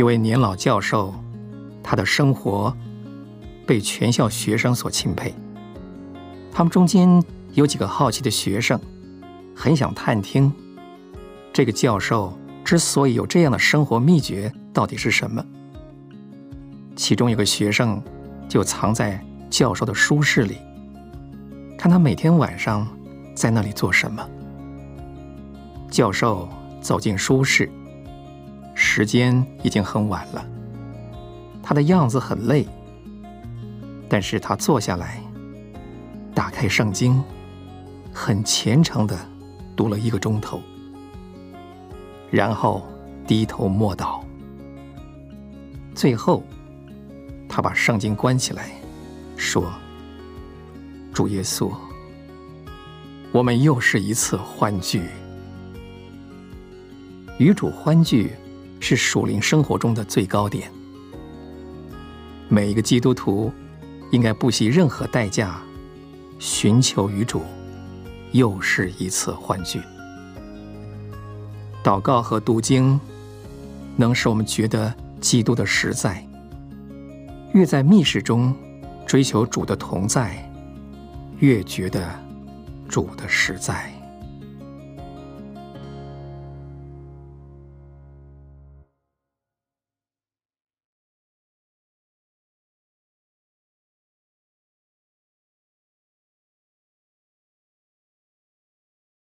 一位年老教授，他的生活被全校学生所钦佩。他们中间有几个好奇的学生，很想探听这个教授之所以有这样的生活秘诀到底是什么。其中有个学生就藏在教授的书室里，看他每天晚上在那里做什么。教授走进书室，时间已经很晚了，他的样子很累，但是他坐下来，打开圣经，很虔诚地读了一个钟头，然后低头默祷，最后他把圣经关起来，说：“主耶稣，我们又是一次欢聚。”与主欢聚是属灵生活中的最高点。每一个基督徒应该不惜任何代价，寻求与主又是一次欢聚。祷告和读经能使我们觉得基督的实在。越在密室中追求主的同在，越觉得主的实在。